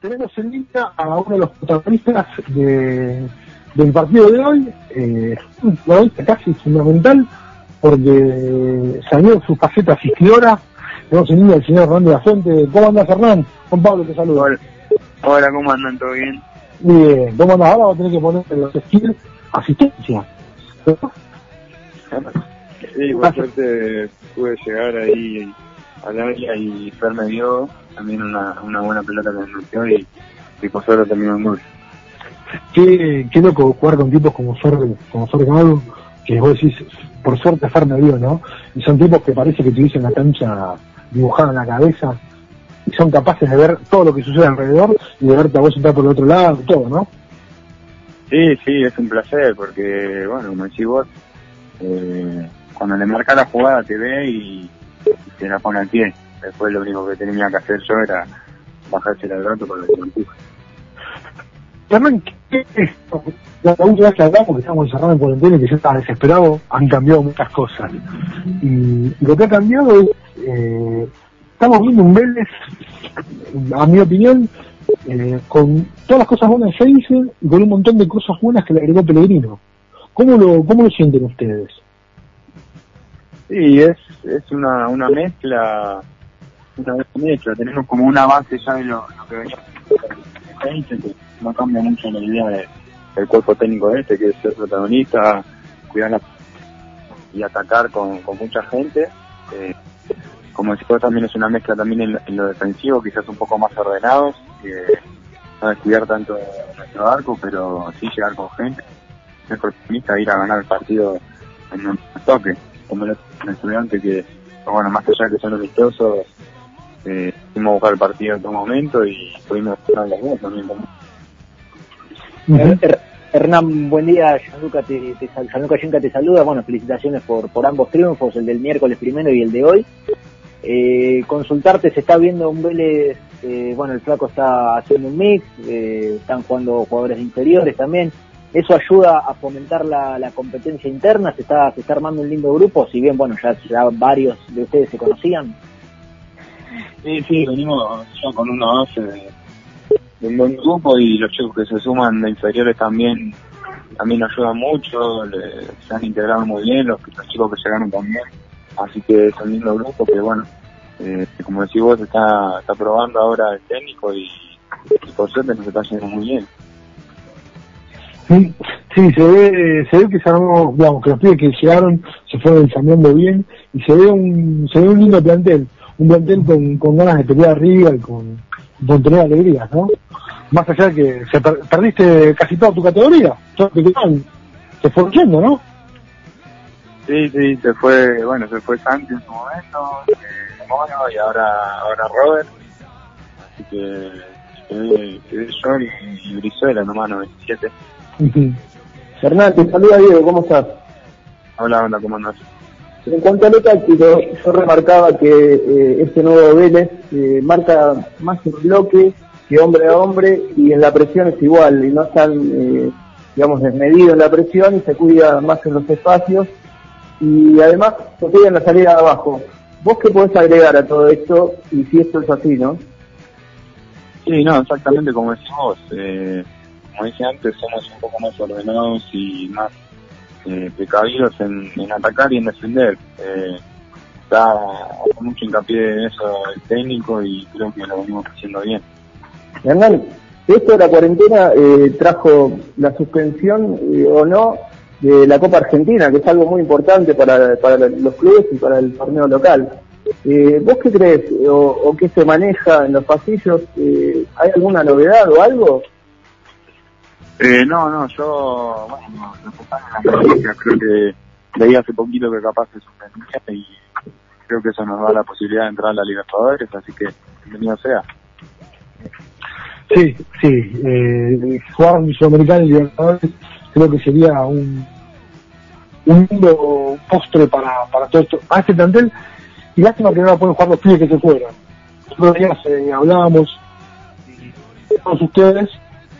Tenemos en línea a uno de los protagonistas de, del partido de hoy, eh, un protagonista casi fundamental, porque salió su faceta asistidora. Tenemos en línea al señor Hernán de la Fuente. ¿Cómo andas, Hernán? Juan Pablo te saluda. Hola, Hola ¿cómo andan? ¿Todo bien? Bien, ¿cómo andas? Ahora a tener que poner en los skills asistencia. Sí, por suerte pude llegar ahí al área y Fer me dio también una, una buena pelota que me metió y, y por suerte terminó en gol. Qué, qué loco jugar con tipos como Fer, como que vos decís, por suerte Fer me dio, ¿no? Y son tipos que parece que tuviesen la cancha dibujada en la cabeza y son capaces de ver todo lo que sucede alrededor y de verte a vos entrar por el otro lado, todo, ¿no? Sí, sí, es un placer porque, bueno, como decís vos, eh, cuando le marca la jugada te ve y, y te la pone al pie. Después lo único que tenía que hacer yo era bajarse el rato con el empuja. Hernán, ¿qué es? La última vez que hablamos, que estamos encerrados en cuarentena y que yo estaba desesperado, han cambiado muchas cosas. Y lo que ha cambiado es, eh, estamos viendo un Vélez, a mi opinión, eh, con todas las cosas buenas que se dicen y con un montón de cosas buenas que le agregó Pellegrino. ¿Cómo lo, cómo lo sienten ustedes? Sí, es, es una, una mezcla, Tenemos como una base ya de lo, que que no cambia mucho la idea de, del cuerpo técnico este, que es ser protagonista, cuidar la, y atacar con, con mucha gente. Eh, como decía, también es una mezcla también en, en, lo defensivo, quizás un poco más ordenados, que no descuidar tanto nuestro arco, pero sí llegar con gente, ser protagonista, ir a ganar el partido en un toque, como el estudiante que, bueno, más allá de que son amistosos, eh, fuimos a buscar el partido en todo momento y pudimos ganar las dos también. Hernán, buen día. Gianluca, te, te, Gianluca Yenka te saluda. Bueno, felicitaciones por, por ambos triunfos, el del miércoles primero y el de hoy. Eh, consultarte, se está viendo un Vélez, eh, bueno, el flaco está haciendo un mix, eh, están jugando jugadores inferiores también. ¿Eso ayuda a fomentar la, la, competencia interna? ¿Se está, ¿Se está armando un lindo grupo? Si bien, bueno, ya, ya varios de ustedes se conocían. Sí, sí, venimos ya con una base de, un buen grupo y los chicos que se suman de inferiores también también ayudan mucho, le, se han integrado muy bien, los, los chicos que llegaron también. Así que es un lindo grupo que bueno eh, como decís vos está, está probando ahora el técnico y, por suerte nos está yendo muy bien. Sí, sí se ve se ve que se armó digamos que los pibes que llegaron se fueron ensayando bien y se ve un se ve un lindo plantel un plantel con, con ganas de pelear arriba y con, con tener alegrías ¿no? más allá de que se per perdiste casi toda tu categoría se fue yendo ¿no? Sí, sí, se fue, bueno, se fue Santi en su momento, eh, Mono y ahora, ahora Robert. Así que quedé, quedé yo y, y Brizuela nomás, 97. Uh -huh. Hernán, te saluda Diego, ¿cómo estás? Hola, hola, ¿cómo andás? En cuanto a lo táctico, yo remarcaba que eh, este nuevo Vélez eh, marca más en bloque que hombre a hombre y en la presión es igual y no están, eh, digamos, desmedido en la presión y se cuida más en los espacios y además se cuida en la salida de abajo. ¿Vos qué podés agregar a todo esto y si esto es así, no? Sí, no, exactamente como decís vos. Eh, como dije antes, somos un poco más ordenados y más eh, precavidos en, en, atacar y en defender. Eh, está mucho hincapié en eso el técnico y creo que lo venimos haciendo bien. Hernán, esto de la cuarentena eh, trajo la suspensión eh, o no de la Copa Argentina, que es algo muy importante para, para los clubes y para el torneo local. Eh, ¿Vos qué crees o, o, qué se maneja en los pasillos? Eh, ¿Hay alguna novedad o algo? Eh, no, no, yo, bueno, en las noticias, creo que leí hace poquito que capaz se suspendía y creo que eso nos da la posibilidad de entrar a la Libertadores, así que bienvenido sea. Sí, sí. Eh, jugar en Sudamericana y Libertadores creo que sería un, un postre para, para todo esto. A este plantel, y lástima que no la pueden jugar los pibes que se fueron. Los días eh, hablábamos, y todos ustedes,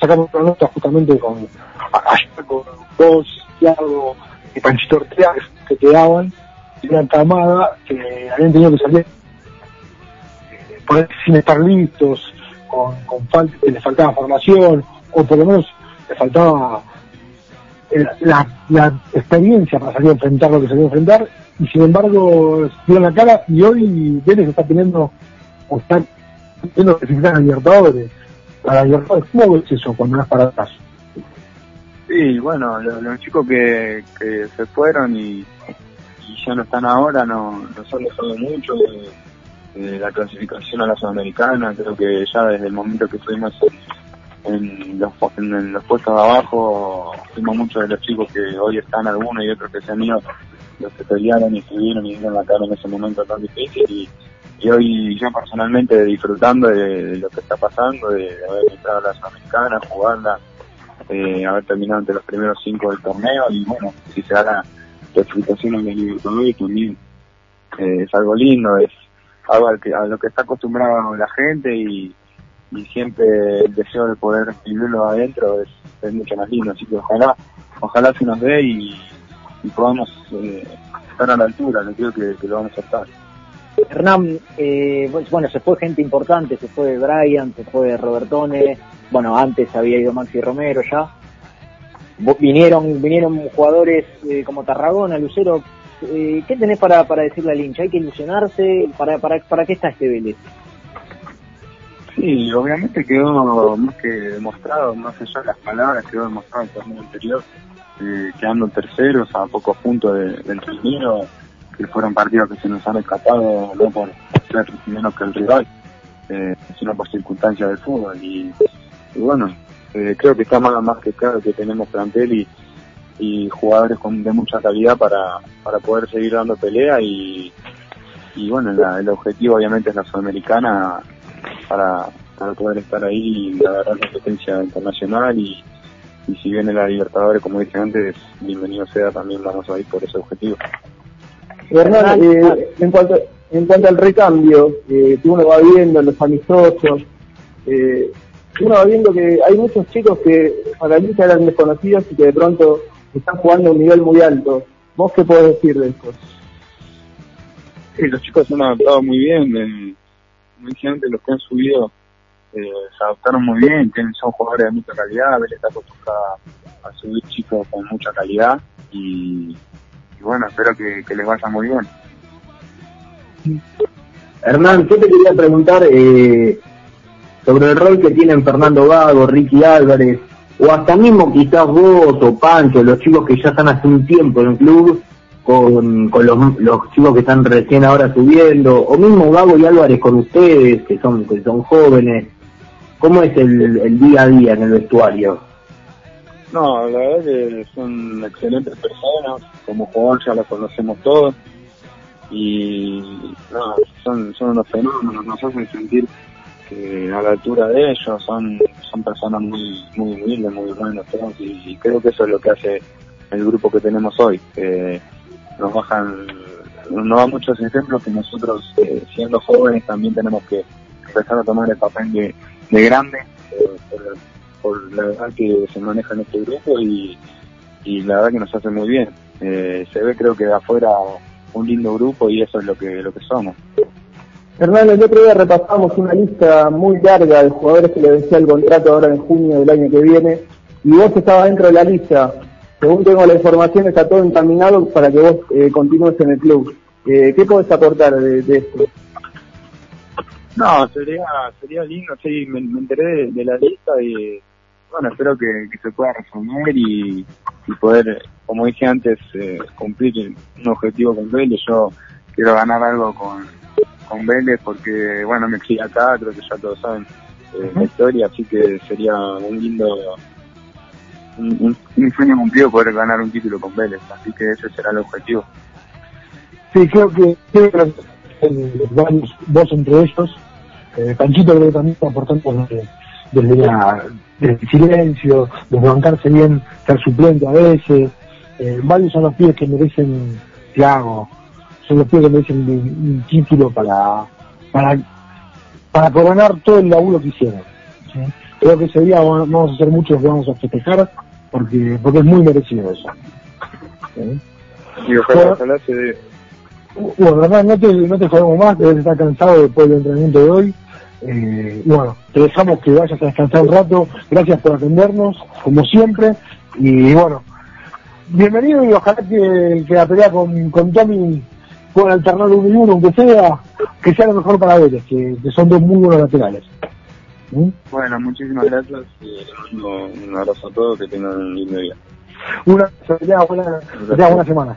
sacamos una nota justamente con, ayer con vos, Thiago y Panchito Ortega, que quedaban, y una camada que habían tenido que salir eh, por- sin estar listos, con, con falta, les faltaba formación, o por lo menos les faltaba eh, la, la experiencia para salir a enfrentar lo que se a enfrentar, y sin embargo dieron la cara, y hoy Vélez está teniendo, o está teniendo que clasificar a Libertadores. Para Libertadores, ¿cómo ves eso cuando vas para atrás? Sí, bueno, los, los chicos que, que se fueron y, y ya no están ahora, no, no solo saben mucho de, la clasificación a la Sudamericana, creo que ya desde el momento que fuimos en los, en los puestos de abajo, fuimos muchos de los chicos que hoy están algunos y otros que se han ido, los que pelearon y estuvieron y dieron la cara en ese momento tan difícil y, y hoy yo personalmente disfrutando de, lo que está pasando, de, haber entrado a la Sudamericana, jugarla, eh, haber terminado entre los primeros cinco del torneo y bueno, si se da la clasificación en el Libertadores también eh, es algo lindo, es algo al que, a lo que está acostumbrada la gente y, y siempre el deseo de poder vivirlo adentro es, mucho más lindo, así que ojalá, ojalá se nos dé y, y podamos eh, estar a la altura, yo creo que, que lo vamos a estar. Hernán, eh, pues, bueno, se fue gente importante, se fue Brian, se fue Robertone, bueno, antes había ido Maxi Romero ya. Vinieron, vinieron jugadores eh, como Tarragona, Lucero. Eh, ¿Qué tenés para, para decirle al hincha? ¿Hay que ilusionarse? ¿Para, para, ¿Para qué está este Vélez? Sí, obviamente quedó más que demostrado, más allá de las palabras, quedó demostrado el torneo anterior, eh, quedando terceros a pocos puntos de- del primero, que fueron partidos que se nos han escapado no por ser menos que el rival, eh, sino por circunstancias del fútbol. Y, bueno, eh, creo que está más, más que claro que tenemos plantel y, y jugadores con, de mucha calidad para, para poder seguir dando pelea y, y bueno, la- el objetivo obviamente es la Sudamericana para, para poder estar ahí y agarrar competencia internacional y, y si viene la Libertadores, como dije antes, bienvenido sea, también vamos a ir por ese objetivo. Hernán, eh, en cuanto en cuanto al recambio eh, que uno va viendo en los amistosos, eh, uno va viendo que hay muchos chicos que para mí ya eran desconocidos y que de pronto están jugando a un nivel muy alto. ¿Vos qué podés decir de esto? Sí, los chicos se han adaptado muy bien, eh, como dije antes, los que han subido eh, se adaptaron muy bien, tienen, son jugadores de mucha calidad, Vélez está acostumbrada a subir chicos con mucha calidad y, y bueno, espero que, les vaya muy bien. Hernán, yo te quería preguntar eh, sobre el rol que tienen Fernando Gago, Ricky Álvarez, o hasta mismo quizás vos o Pancho, los chicos que ya están hace un tiempo en el club, con, con los, los chicos que están recién ahora subiendo, o mismo Gago y Álvarez con ustedes, que son, que son jóvenes. ¿Cómo es el, el día a día en el vestuario? No, la verdad que son excelentes personas, como jugador ya los conocemos todos. Y no, son, son unos fenómenos, nos hacen sentir que a la altura de ellos son, son personas muy, muy humildes, muy buenos todos y, y creo que eso es lo que hace el grupo que tenemos hoy, que nos bajan, nos dan muchos ejemplos que nosotros eh, siendo jóvenes también tenemos que empezar a tomar el papel de, de grande eh, por, la verdad que se maneja en este grupo y, y la verdad que nos hace muy bien. Eh, se ve creo que de afuera un lindo grupo y eso es lo que lo que somos. Hernán, el otro día repasamos una lista muy larga de jugadores que le vencía el contrato ahora en junio del año que viene y vos estabas dentro de la lista. Según tengo la información, está todo encaminado para que vos eh, continúes en el club. Eh, ¿Qué podés aportar de, de esto? No, sería sería lindo, sí, me, me enteré de, de la lista y bueno, espero que, que se pueda resolver y, y poder, como dije antes, eh, cumplir un objetivo con Vélez. Yo quiero ganar algo con, con Vélez porque, bueno, me crié acá, creo que ya todos saben eh, la historia, así que sería un lindo, un, un, un sueño cumplido poder ganar un título con Vélez, así que ese será el objetivo. Sí, creo que, eh, varios, vos entre ellos, eh, Panchito creo que también está aportando que, desde, la, desde el silencio, desde bancarse bien, ser suplente a veces. Eh, varios son los pibes que merecen, Thiago, son los pibes que merecen un, un título para, para, para coronar todo el laburo que hicieron. ¿sí? Creo que ese día vamos a hacer muchos que vamos a festejar porque, porque es muy merecido eso. ¿sí? Y ojalá, ojalá se dé. Bueno, verdad, no te, no te jodemos más, debes estar cansado después del entrenamiento de hoy. Eh, y bueno, te dejamos que vayas a descansar un rato. Gracias por atendernos, como siempre. Y bueno, bienvenido y ojalá que, que la pelea con, con Tommy pueda alternar uno y uno, aunque sea, que sea lo mejor para Vélez, que, que son dos muy buenos laterales. ¿Mm? Bueno, muchísimas gracias y mando un abrazo a todos, que tengan un lindo día. Una, tenga buena, tenga buena semana.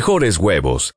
mejores huevos.